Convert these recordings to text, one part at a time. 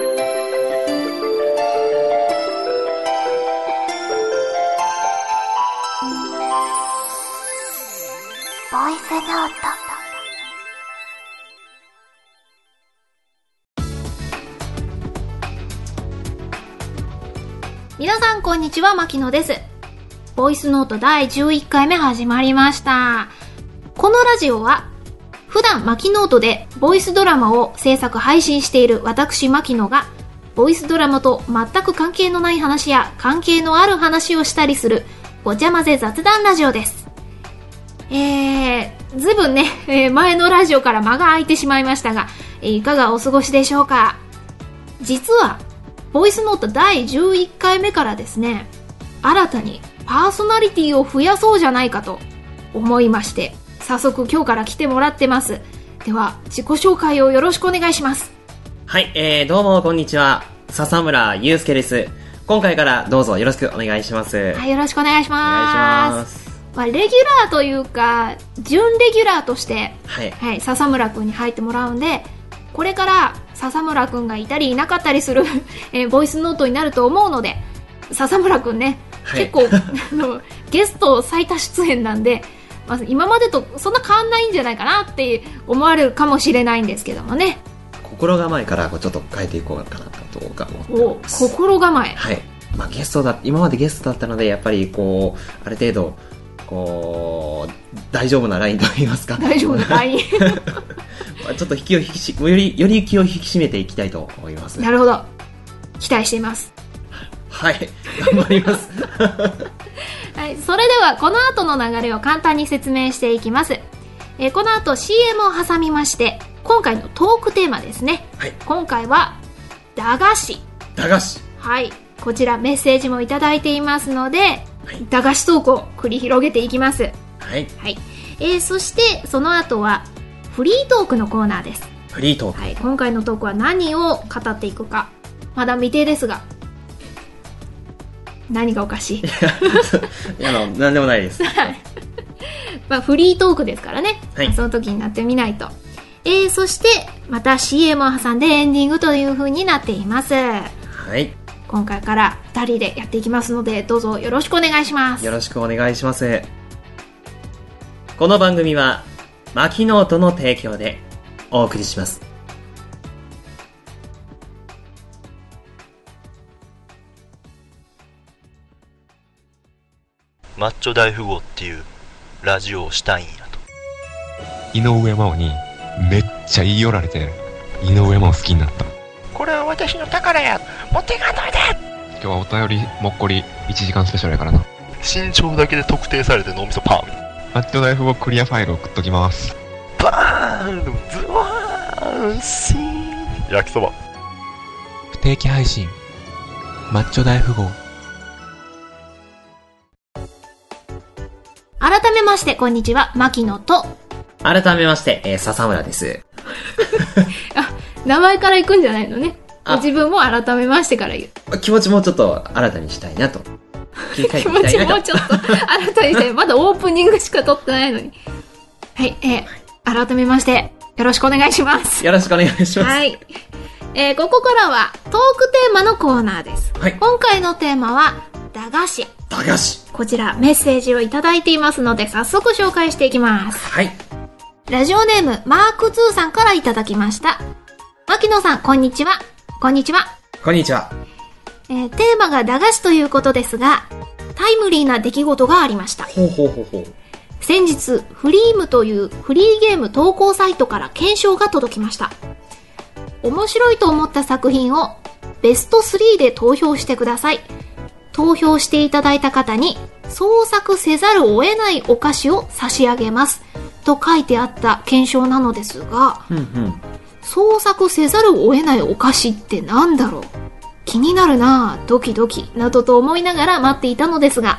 ボイスノート皆さんこんにちは、牧野です。ボイスノート第11回目始まりました。このラジオは、普段牧ノートでボイスドラマを制作配信している私牧野が、ボイスドラマと全く関係のない話や関係のある話をしたりする、ごちゃ混ぜ雑談ラジオです。えー、ずいぶんね、えー前のラジオから間が空いてしまいましたが、えーいかがお過ごしでしょうか？実は、ボイスノート第11回目からですね、新たにパーソナリティを増やそうじゃないかと思いまして、早速今日から来てもらってます。では、自己紹介をよろしくお願いします。はい、えー、どうも、こんにちは。笹村祐介です。今回からどうぞよろしくお願いします。はい、よろしくお願いします。まあ、レギュラーというか、準レギュラーとして、はい。はい、笹村くんに入ってもらうんで、これから笹村くんがいたりいなかったりする、えーボイスノートになると思うので、笹村くんね、はい結構ゲスト最多出演なんで、まあ、今までとそんな変わんないんじゃないかなって思われるかもしれないんですけどもね。心構えからこうちょっと変えていこうかなとか思って。心構え。はい。まあゲストだ、今までゲストだったので、やっぱりこう、ある程度、こう、大丈夫なラインと言いますか。大丈夫かい まあちょっと引きを引きし、より、より気を引き締めていきたいと思います。なるほど。期待しています。はい。頑張ります。はい、それではこの後の流れを簡単に説明していきます。えーこの後 CM を挟みまして、今回のトークテーマですね。はい。今回は、駄菓子。駄菓子。はい。こちらメッセージもいただいていますので、はい駄菓子トークを繰り広げていきます。はい。はい。えー、そして、その後は、フリートークのコーナーです。フリートーク。はい。今回のトークは何を語っていくか、まだ未定ですが、何がおかしい？いや、あの、なんでもないです。まあ、フリートークですからね。はいまあその時になってみないと。えー、そして、また CM を挟んでエンディングという風になっています。はい。今回から2人でやっていきますので、どうぞよろしくお願いします。よろしくお願いします。この番組は、マキノートの提供でお送りします。マッチョ大富豪っていうラジオをしたいんやと。井上真央にめっちゃ言い寄られて井上真央好きになった。これは私の宝や。持っていかないで今日はお便りもっこり1時間スペシャルやからな。身長だけで特定されて脳みそパン。マッチョ大富豪クリアファイル送っときます。バーン。ズワーン。シーン。焼きそば。不定期配信。マッチョ大富豪改めまして、こんにちは、牧野と、改めまして、えー笹村です。名前から行くんじゃないのね。あ自分も改めましてから言う。気持ちもちょっと新たにしたいなと。気持ち。もうちょっと新たにして、まだオープニングしか撮ってないのに。はい、えー、改めまして、よろしくお願いします。よろしくお願いします。はい。えー、ここからはトークテーマのコーナーです。はい今回のテーマは、駄菓子。駄菓子。こちらメッセージをいただいていますので、早速紹介していきます。はい。ラジオネーム、マーク2さんからいただきました。牧野さん、こんにちは。こんにちは。こんにちは。えー、テーマが駄菓子ということですが、タイムリーな出来事がありました。ほうほうほうほう。先日、フリームというフリーゲーム投稿サイトから検証が届きました。面白いと思った作品をベスト3で投票してください。投票していただいた方に創作せざるを得ないお菓子を差し上げます。と書いてあった検証なのですが、うんうん。創作せざるを得ないお菓子ってなんだろう？気になるなぁ、ドキドキ、などと思いながら待っていたのですが、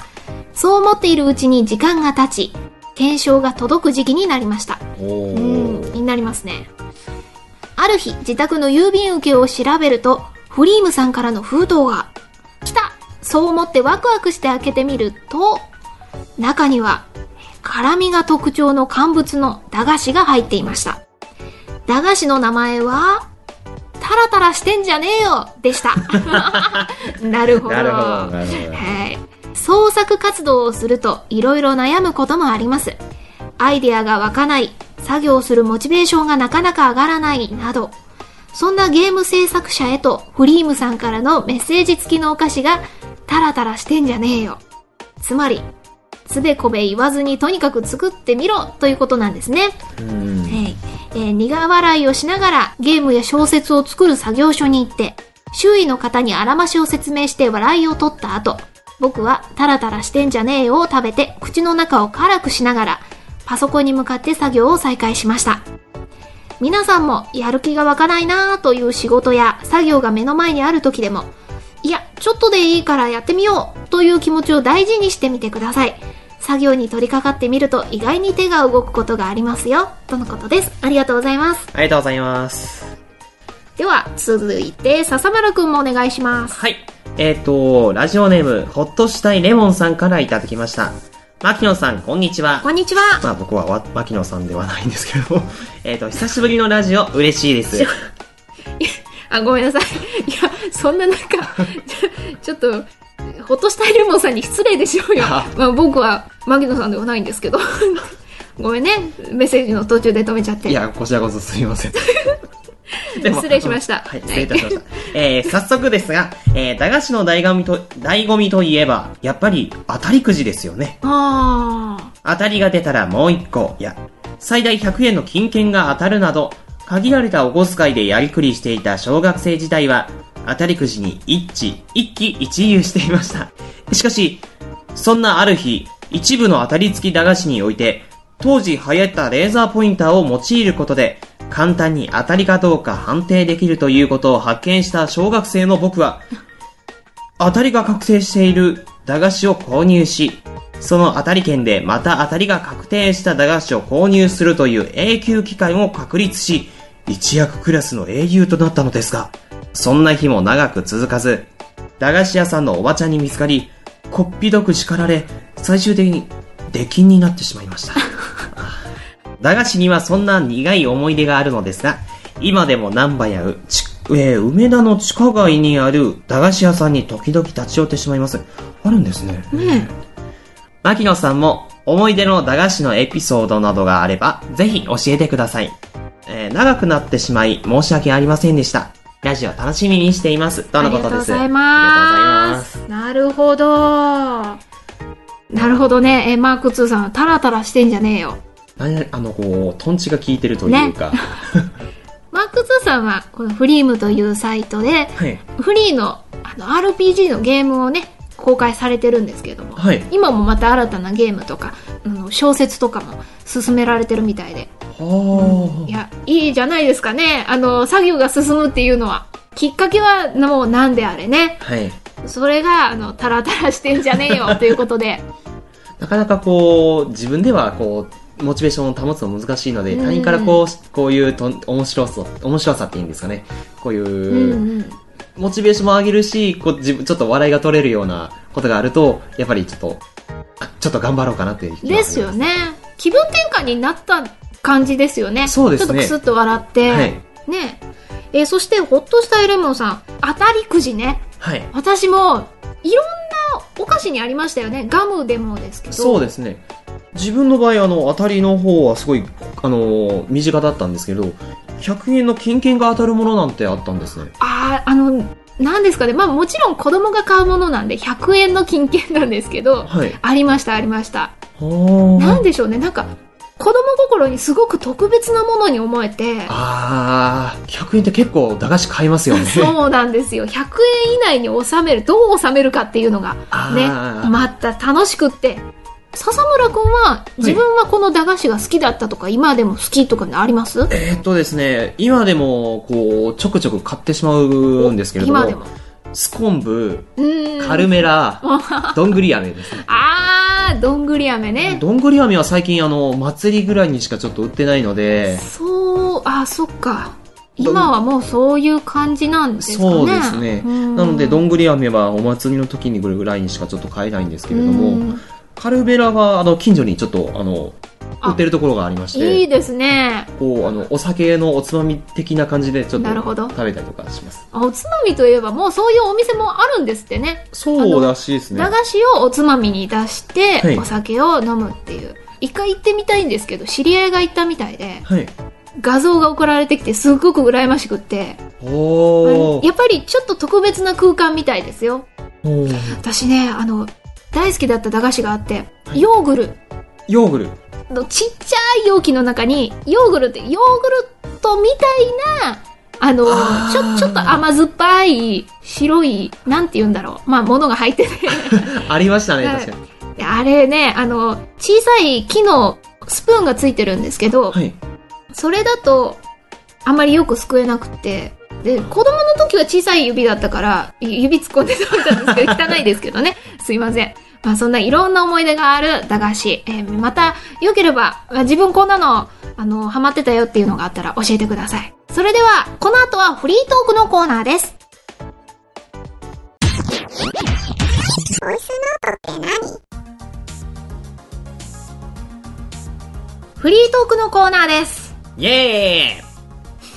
そう思っているうちに時間が経ち、検証が届く時期になりました。おうー。ん、気になりますね。ある日、自宅の郵便受けを調べると、フリームさんからの封筒が、来たそう思ってワクワクして開けてみると、中には、辛みが特徴の乾物の駄菓子が入っていました。駄菓子の名前は、タタラタラしてんじゃねえよでした。なるほど。はい。創作活動をするといろいろ悩むこともあります。アイデアが湧かない、作業するモチベーションがなかなか上がらない、など。そんなゲーム制作者へとフリームさんからのメッセージ付きのお菓子がタラタラしてんじゃねえよ。つまり、つべこべ言わずにとにかく作ってみろということなんですね。うん。はいえー苦笑いをしながらゲームや小説を作る作業所に行って、周囲の方にあらましを説明して笑いを取った後、僕はタラタラしてんじゃねえよを食べて口の中を辛くしながら、パソコンに向かって作業を再開しました。皆さんもやる気が湧かないなぁという仕事や作業が目の前にある時でも、ちょっとでいいからやってみようという気持ちを大事にしてみてください。作業に取り掛かってみると意外に手が動くことがありますよ。とのことです。ありがとうございます。ありがとうございます。では、続いて、笹丸くんもお願いします。はい。えっ、と、ラジオネーム、ほっとしたいレモンさんからいただきました。牧野さん、こんにちはこ。んにちは。まあ僕はわ牧野さんではないんですけど、えっと、久しぶりのラジオ、嬉しいです。あ、ごめんなさい。いや、そんななんか、ちょっと、ほっとしたいレモンさんに失礼でしょうよ。あまあ僕は、牧野さんではないんですけど。ごめんね。メッセージの途中で止めちゃって。いや、こちらこそすみません。失礼しましたはい、失礼いたしました。えー、早速ですが、えー、駄菓子の醍醐味と、醍醐味といえば、やっぱり当たりくじですよね。あ当たりが出たらもう一個、いや、最大100円の金券が当たるなど、限られたお小遣いでやりくりしていた小学生時代は、当たりくじに一致、一喜一憂していました。しかし、そんなある日、一部の当たり付き駄菓子において、当時流行ったレーザーポインターを用いることで、簡単に当たりかどうか判定できるということを発見した小学生の僕は、当たりが確定している駄菓子を購入し、その当たり券でまた当たりが確定した駄菓子を購入するという永久期間を確立し、一躍クラスの英雄となったのですが、そんな日も長く続かず、駄菓子屋さんのおばちゃんに見つかり、こっぴどく叱られ、最終的に出禁になってしまいました。駄菓子にはそんな苦い思い出があるのですが、今でも南波やうち、えー梅田の地下街にある駄菓子屋さんに時々立ち寄ってしまいます。あるんですね。あ。ね牧野さんも思い出の駄菓子のエピソードなどがあれば、ぜひ教えてください。えー長くなってしまい申し訳ありませんでした。ラジオ楽しみにしています。とあのことです。りがとうございあます。りなるほど。なるほどね。え、マーク2さん、タラタラしてんじゃねえよ。あの、こう、トンチが効いてるというか。マーク2さんは、このフリームというサイトで、はい。フリーのあの RPG のゲームをね、公開されてるんですけれども、はい。今もまた新たなゲームとか、あの小説とかも進められてるみたいで、はいや、いいじゃないですかね。あの、作業が進むっていうのは。きっかけはもうなんであれね。あ。はい。それが、あの、タラタラしてんじゃねえよ ということで。なかなかこう、自分ではこう、モチベーションを保つの難しいので、うん他人からこう、こういうと面白さ、面白さっていうんですかね。こういう、うんうん。モチベーションも上げるし、こう自分、ちょっと笑いが取れるようなことがあると、やっぱりちょっと、あちょっと頑張ろうかなっていう気がですよね。気分転換になった感じですよね。そうですねちょっとクスッと笑って。はい。ねえーそして、ほっとしたエレモンさん、当たりくじね。はい。私も、いろんなお菓子にありましたよね。ガムでもですけど。そうですね。自分の場合、あの、当たりの方はすごい、あの、身近だったんですけど、100円の金券が当たるものなんてあったんですね。ああ、あの、なんですかね。まあもちろん子供が買うものなんで100円の金券なんですけど、はい。ありました、ありました。はなんでしょうね。なんか、子供心にすごく特別なものに思えて、あー、100円って結構駄菓子買いますよね。そうなんですよ。100円以内に収める、どう収めるかっていうのが、ね、また楽しくって。笹村くんは、自分はこの駄菓子が好きだったとか、今でも好きとかあります？えーっとですね、今でも、こう、ちょくちょく買ってしまうんですけれども、今でも。スコンブ、うーん。カルメラ、どんぐり飴ですね。あー、どんぐり飴ね。どんぐり飴は最近あの、祭りぐらいにしかちょっと売ってないので、そう、あ、そっか。今はもうそういう感じなんですかね。そうですね。うんなので、どんぐり飴はお祭りの時にぐらいにしかちょっと買えないんですけれども、うんカルベラは、あの、近所にちょっと、あの、売ってるところがありまして、いいですね。こう、あの、お酒のおつまみ的な感じでちょっとなるほど食べたりとかします。あおつまみといえばもうそういうお店もあるんですってね。そうらしいですね駄。菓子をおつまみに出して、はいお酒を飲むっていう。一回行ってみたいんですけど、知り合いが行ったみたいで、はい。画像が送られてきてすっごく羨ましくって、おー。やっぱりちょっと特別な空間みたいですよ。私ね、あの、大好きだった駄菓子があって、はいヨーグルヨーグル。のちっちゃい容器の中に、ヨーグルって、ヨーグルトみたいな、あの、あーちょ、ちょっと甘酸っぱい、白い、なんて言うんだろう。まあ、ものが入ってて。ありましたね、はい確かに。であれね、あの、小さい木のスプーンがついてるんですけど、はい。それだと、あまりよくすくえなくて、で、子供の時は小さい指だったから、ゆ指突っ込んで食べたんですけど、汚いですけどね。すいません。まあそんないろんな思い出がある駄菓子。えーまた、良ければ、まあ自分こんなの、あの、ハマってたよっていうのがあったら教えてください。それでは、この後はフリートークのコーナーです。フリートークのコーナーです。イエーイ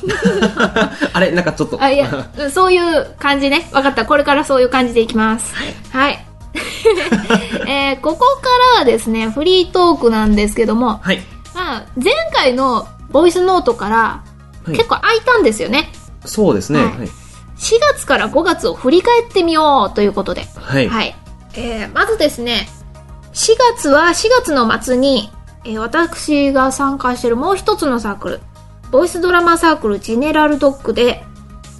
あれ、なんかちょっと。あ、いや、そういう感じね。わかった。これからそういう感じでいきます。はい。えーここからはですね、フリートークなんですけども、はい。まあ、前回のボイスノートからはい結構空いたんですよね。そうですね。ははいい。4月から5月を振り返ってみようということで。はい。はい。えーまずですね、4月は4月の末に、えー私が参加しているもう一つのサークル、ボイスドラマサークルジェネラルドッグで、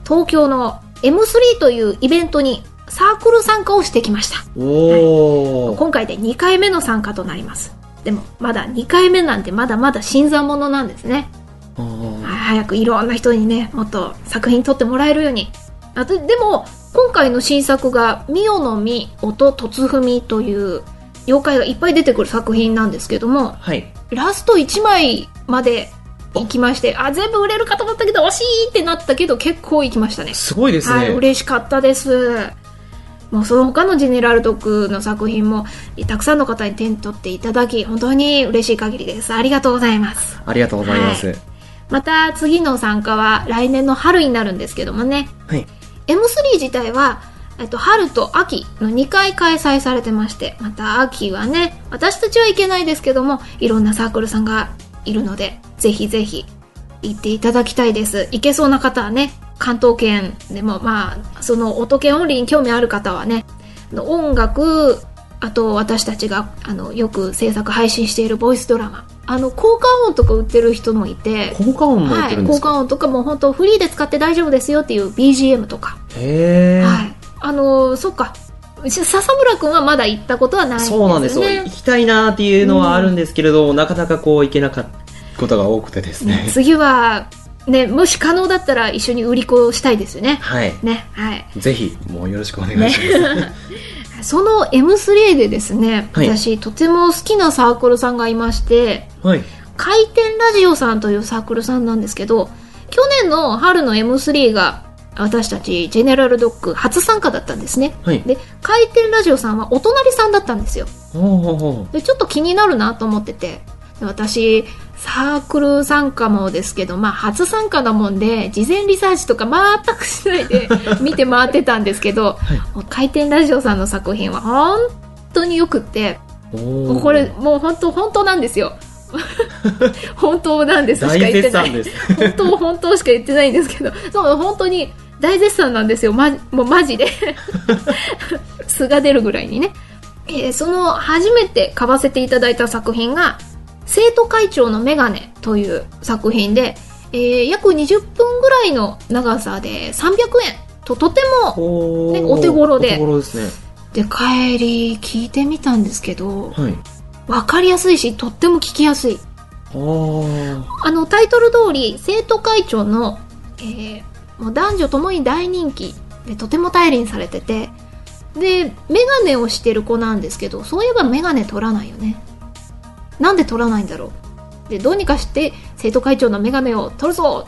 東京の M3 というイベントにサークル参加をしてきました。おー。今回で2回目の参加となります。でも、まだ2回目なんてまだまだ新参者なんですね。早くいろんな人にね、もっと作品撮ってもらえるように。あと、でも、今回の新作が、ミオの実、音、突踏みという、妖怪がいっぱい出てくる作品なんですけども、はい。ラスト1枚まで行きまして、あ、全部売れるかと思ったけど、惜しいってなったけど、結構行きましたね。すごいですはい、ね。嬉しかったです。もうその他のジェネラルドッグの作品も、たくさんの方に手に取っていただき、本当に嬉しい限りです。ありがとうございます。ありがとうございます。はまた次の参加は来年の春になるんですけどもね。はい。M3 自体は、えっと、春と秋の2回開催されてまして、また秋はね、私たちは行けないですけども、いろんなサークルさんがいるので、ぜひぜひ行っていただきたいです。行けそうな方はね、関東圏でも、まあ、その音系オンリーに興味ある方はね、音楽、あと私たちがあのよく制作配信しているボイスドラマ、あの効果音とか売ってる人もいて、効果音も売っはい、てるんですか、効果音とかも本当フリーで使って大丈夫ですよっていう BGM とか。へー。はい。あのーそっか。し笹村くんはまだ行ったことはないんですね。そうなんですよ。行きたいなーっていうのはあるんですけれど、なかなかこう行けなかったことが多くてですね。次は、ね、もし可能だったら一緒に売り子をしたいですよね。はい。ね、はい。ぜひ、もうよろしくお願いします。その M3 でですね、はい私とても好きなサークルさんがいまして、はい。回転ラジオさんというサークルさんなんですけど、去年の春の M3 が私たちジェネラルドッグ初参加だったんですね。はい。で、回転ラジオさんはお隣さんだったんですよ。で、ちょっと気になるなと思ってて、で私、サークル参加もですけど、まあ、初参加なもんで、事前リサーチとか全くしないで 見て回ってたんですけど、もう回転ラジオさんの作品は本当によくって、これ、もう本当、本当なんですよ。本当なんですしか大言ってない。本当、本当しか言ってないんですけど、そう、本当に大絶賛なんですよ。ま、もうマジで。素が出るぐらいにね。えーその初めて買わせていただいた作品が、生徒会長のメガネという作品で、えー約20分ぐらいの長さで300円ととても、おねお手頃でお手頃ですね。で、帰り聞いてみたんですけど、はい。わかりやすいし、とっても聞きやすい。あの、タイトル通り、生徒会長の、えーもう男女ともに大人気で、とても頼りにされてて、で、メガネをしてる子なんですけど、そういえばメガネ取らないよね。なんで取らないんだろう。で、どうにかして生徒会長のメガネを取るぞ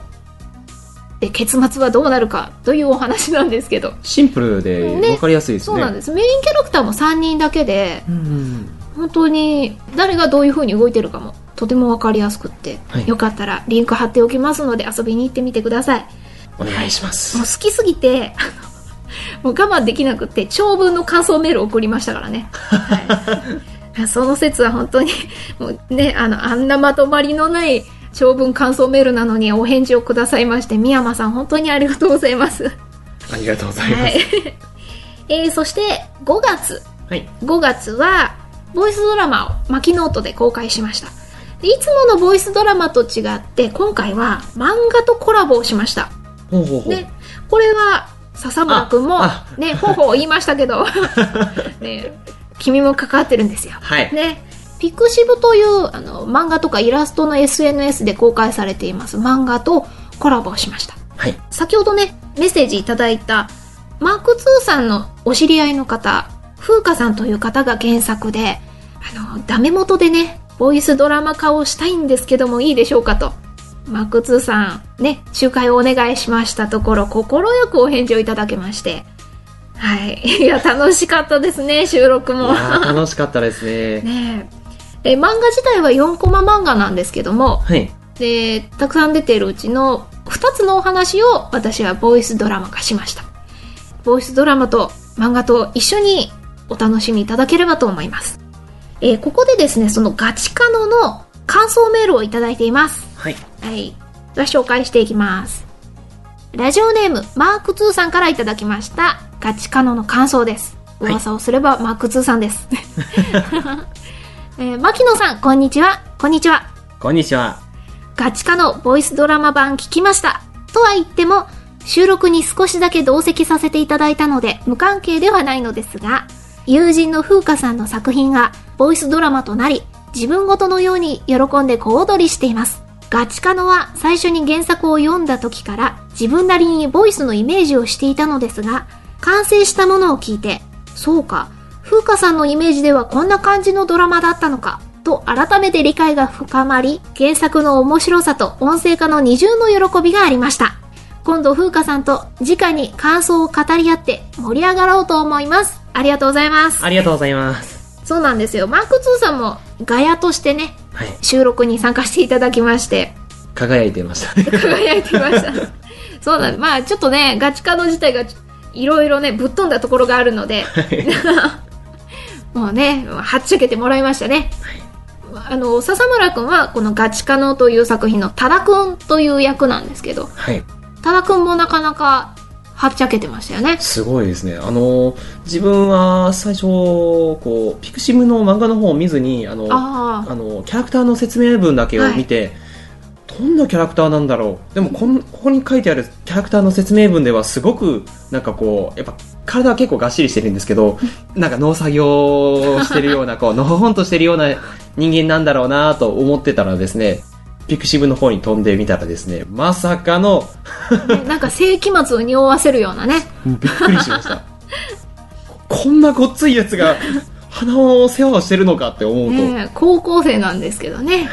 で、結末はどうなるかというお話なんですけど。シンプルでね分かりやすいですね。そうなんです。メインキャラクターも3人だけで、うんうん本当に誰がどういう風に動いてるかもとてもわかりやすくって、はいよかったらリンク貼っておきますので遊びに行ってみてください。お願いしますもう。好きすぎて、もう我慢できなくって長文の感想メール送りましたからね。はい、その説は本当に、もうね、あの、あんなまとまりのない長文感想メールなのにお返事をくださいまして、宮山さん本当にありがとうございます。ありがとうございます。はい。えー、そして5月。はい。5月は、ボイスドラマをマキノートで公開しました。でいつものボイスドラマと違って、今回は漫画とコラボをしました。ほ。で、これは、笹村くんもあ、ね、ほうほう言いましたけど、ね、君も関わってるんですよ。はい。ね、ピクシブというあの漫画とかイラストの SNS で公開されています漫画とコラボをしました。はい。先ほどね、メッセージいただいた、マーク2さんのお知り合いの方、風花さんという方が原作で、あの、ダメ元でね、ボイスドラマ化をしたいんですけどもいいでしょうかと。マーク2さん、ね、仲介をお願いしましたところ、心よくお返事をいただけまして。はい。いや、楽しかったですね、収録も。楽しかったですね。ねえ。で、漫画自体は4コマ漫画なんですけども、はい。で、たくさん出てるうちの2つのお話を私はボイスドラマ化しました。ボイスドラマと漫画と一緒にお楽しみいただければと思います。えーここでですね、そのガチカノの感想メールをいただいています。はい。はい。では紹介していきます。ラジオネーム、マーク2さんからいただきました。ガチカノの感想です。はい噂をすれば、マーク2さんです。えー、牧野さん、こんにちは。こんにちは。こんにちは。ガチカのボイスドラマ版聞きました。とは言っても、収録に少しだけ同席させていただいたので、無関係ではないのですが、友人の風花さんの作品がボイスドラマとなり、自分ごとのように喜んで小躍りしています。ガチカノは最初に原作を読んだ時から自分なりにボイスのイメージをしていたのですが、完成したものを聞いて、そうか、風花さんのイメージではこんな感じのドラマだったのか、と改めて理解が深まり、原作の面白さと音声化の二重の喜びがありました。今度風花さんと直に感想を語り合って盛り上がろうと思います。ありがとうございます。ありがとうございます。そうなんですよ。マーク2さんもガヤとしてね、はい。収録に参加していただきまして、輝いてましたね。輝いてました。そうなんです。まあちょっとね、ガチカノ自体がいろいろね、ぶっ飛んだところがあるので、もうね、はっちゃけてもらいましたね。あの、笹村くんはこのガチカノという作品の多田くんという役なんですけど、はい。多田くんもなかなかはっちゃけてましたよね。すごいですね。あの、自分は最初、こう、ピクシブの漫画の方を見ずに、あの、あの、キャラクターの説明文だけを見て、どんなキャラクターなんだろう。でもこん、ここに書いてあるキャラクターの説明文ではすごく、なんかこう、やっぱ、体は結構がっしりしてるんですけど、なんか農作業をしてるような、こう、のほほんとしてるような人間なんだろうなと思ってたらですね、ピクシブの方に飛んでみたらですね、まさかの、ねなんか世紀末を匂わせるようなね。びっくりしました。こんなごっついやつが、花の世話をしてるのかって思うと、ね高校生なんですけどね。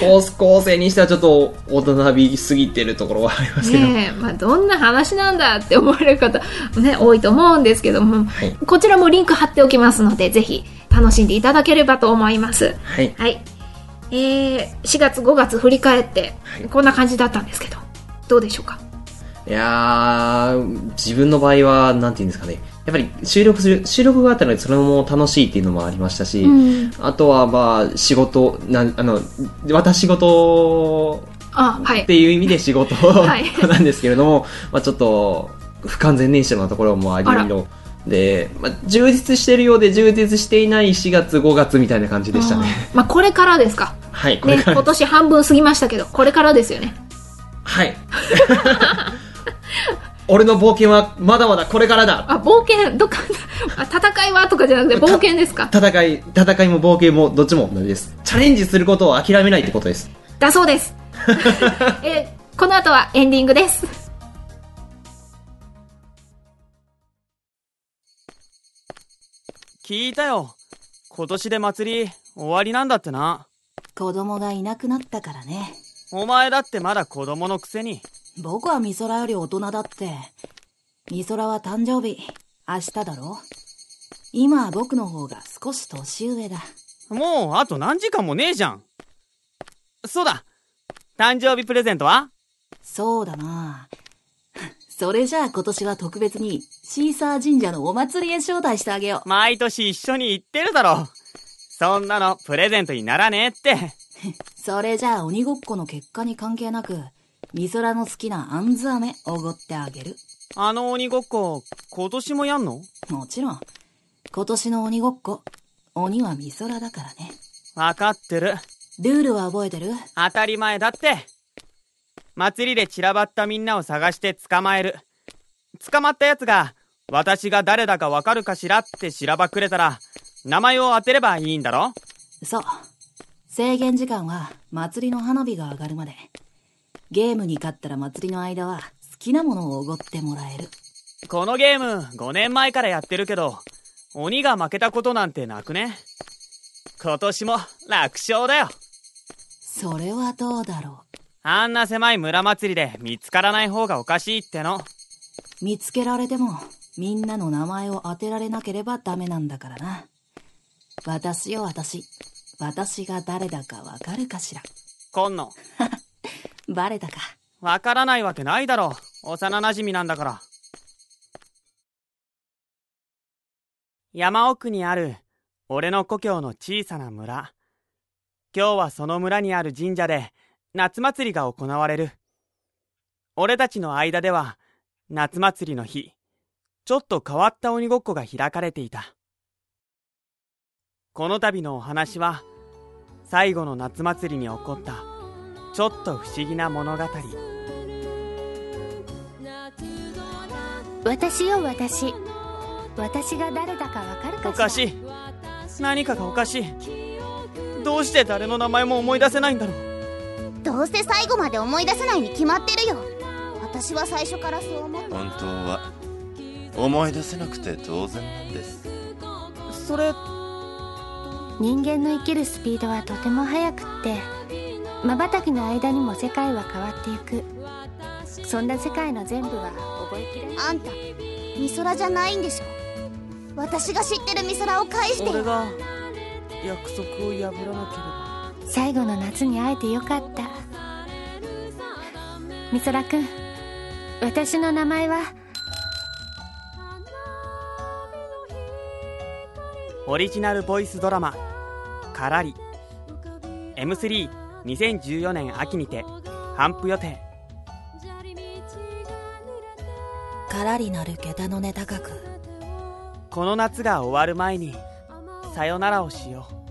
高校生にしてはちょっと大人びすぎてるところはありますけど、ねえ、まあ、どんな話なんだって思われる方、ね、多いと思うんですけども、はいこちらもリンク貼っておきますので、ぜひ楽しんでいただければと思います。はい。はい。えー、4月5月振り返って、こんな感じだったんですけど、どうでしょうか？いやー、自分の場合は、なんていうんですかね。やっぱり収録する、収録があったのでそれも楽しいっていうのもありましたし、うん。あとはまあ、仕事、なん、あの、私事あ、はい。っていう意味で仕事 はい なんですけれども、まあちょっと不完全燃焼なところもありので、まあ、充実してるようで充実していない4月5月みたいな感じでしたね。あーまあ、これからですか。はい、これね、から、今年半分過ぎましたけど、これからですよね。はい。俺の冒険はまだまだこれからだあ、冒険、どっか、あ戦いは？とかじゃなくて、冒険ですか？戦い、戦いも冒険もどっちも同じです。チャレンジすることを諦めないってことです。だそうです。えーこの後はエンディングです。聞いたよ。今年で祭り終わりなんだってな。子供がいなくなったからね。お前だってまだ子供のくせに。僕は美空より大人だって。美空は誕生日、明日だろ今は僕の方が少し年上だ。もうあと何時間もねえじゃん。そうだ。誕生日プレゼントは？そうだな。それじゃあ今年は特別にシーサー神社のお祭りへ招待してあげよ毎年一緒に行ってるだろ。そんなのプレゼントにならねえって。う。それじゃあ鬼ごっこの結果に関係なく、みそらの好きなあんず飴おごってあげる。あの鬼ごっこ、今年もやんの？もちろん。今年の鬼ごっこ、鬼はみそらだからね。わかってる。ルールは覚えてる？当たり前だって。祭りで散らばったみんなを探して捕まえる。捕まった奴が、私が誰だかわかるかしらってしらばくれたら、名前を当てればいいんだろ？そう。制限時間は祭りの花火が上がるまで。ゲームに勝ったら祭りの間は好きなものをおごってもらえる。このゲーム、5年前からやってるけど、鬼が負けたことなんてなくね？今年も楽勝だよ。それはどうだろあんな狭い村祭りで見つからない方がおかしいっての。う。見つけられても、みんなの名前を当てられなければダメなんだからな。私よ私。私が誰だかわかるかしら？今野。バレたか。わからないわけないだろう。幼馴染なんだから。山奥にある、俺の故郷の小さな村。今日はその村にある神社で、夏祭りが行われる。俺たちの間では、夏祭りの日、ちょっと変わった鬼ごっこが開かれていた。この度のお話は、最後の夏祭りに起こった、ちょっと不思議な物語。私よ私。私が誰だかわかるかしら？おかしい。何かがおかしい。どうして誰の名前も思い出せないんだろう。どうせ最後まで思い出せないに決まってるよ。私は最初からそう思って本当は思い出せなくて当然なんです。それ。人間の生きるスピードはとても速くって瞬きの間にも世界は変わっていく。そんな世界の全部は覚えきれない。あんた美空じゃないんでしょ？私が知ってる美空を返して俺が約束を破らなければ。最後の夏に会えてよかった。美空君私の名前は？オリジナルボイスドラマ「からり」M3 2014年秋にて頒布予定からりなる下駄の値高く。この夏が終わる前にさよならをしよう。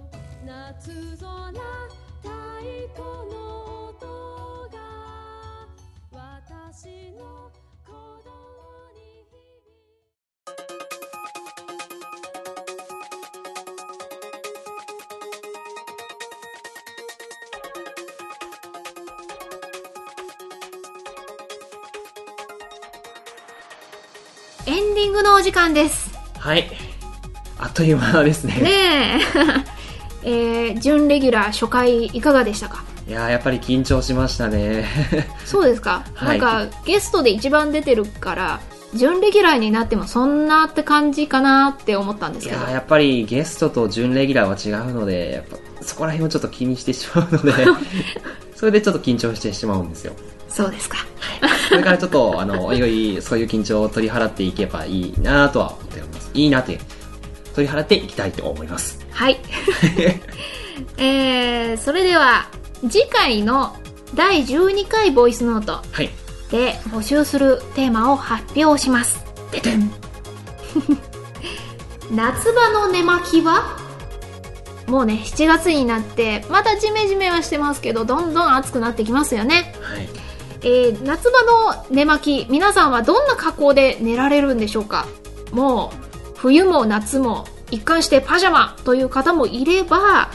エンディングのお時間です。はい。あっという間ですね。ねえ。えー、準レギュラー初回いかがでしたか？いやーやっぱり緊張しましたね。そうですか、はいなんかゲストで一番出てるから準レギュラーになってもそんなって感じかなって思ったんですけどいやーやっぱりゲストと準レギュラーは違うので、やっぱそこら辺をちょっと気にしてしまうので、それでちょっと緊張してしまうんですよ。そうですかそれからちょっと、あの、おいおい、そういう緊張を取り払っていけばいいなとは思っております。いいなって、取り払っていきたいと思います。はい えー、それでは次回の第12回ボイスノートはい。で募集するテーマを発表しますでてん 夏場の寝巻きは？もうね7月になってまたジメジメはしてますけどどんどん暑くなってきますよねはい。えー夏場の寝巻き皆さんはどんな格好で寝られるんでしょうか？もう冬も夏も一貫してパジャマという方もいれば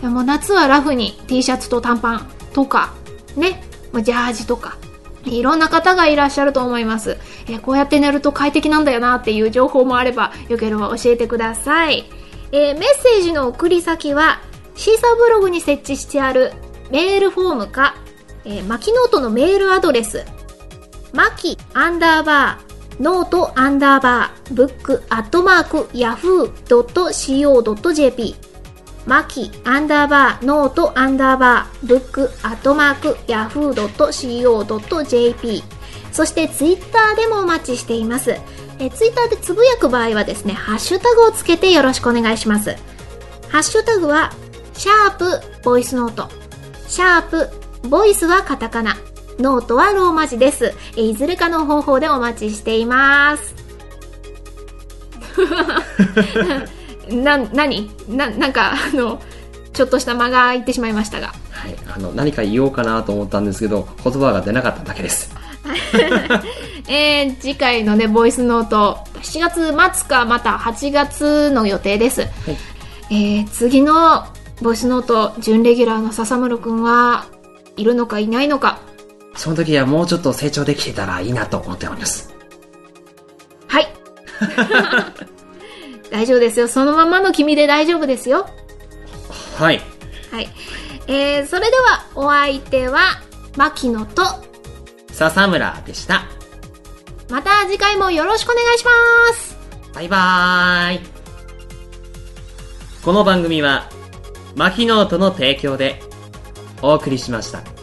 いやもう夏はラフに T シャツと短パンとかねジャージとかいろんな方がいらっしゃると思います、えーこうやって寝ると快適なんだよなっていう情報もあればよければ教えてください、えーメッセージの送り先はシーサーブログに設置してあるメールフォームかえー、マキノートのメールアドレス、マキアンダーバー、ノートアンダーバー、ブックアットマーク、ヤフー .co.jp、マキアンダーバーノートアンダーバーブックアットマークヤフー .co.jp そしてツイッターでもお待ちしています。えツイッターでつぶやく場合はですね、ハッシュタグをつけてよろしくお願いします。ハッシュタグは、シャープボイスノート。シャープボイスはカタカナ。ノートはローマ字です。えいずれかの方法でお待ちしています。な、なにな、なんか、あの、ちょっとした間が空いてしまいましたが。はい。あの、何か言おうかなと思ったんですけど、言葉が出なかっただけです。えー、次回のね、ボイスノート、7月末かまた8月の予定です。えー、次のボイスノート、準レギュラーの笹室くんはいるのかいないのか。その時はもうちょっと成長できてたらいいなと思っております。はい。大丈夫ですよ。そのままの君で大丈夫ですよ。はい。はい。えー、それではお相手は、牧野と、笹村でした。また次回もよろしくお願いします。バイバーイ。この番組は、マキノートの提供でお送りしました。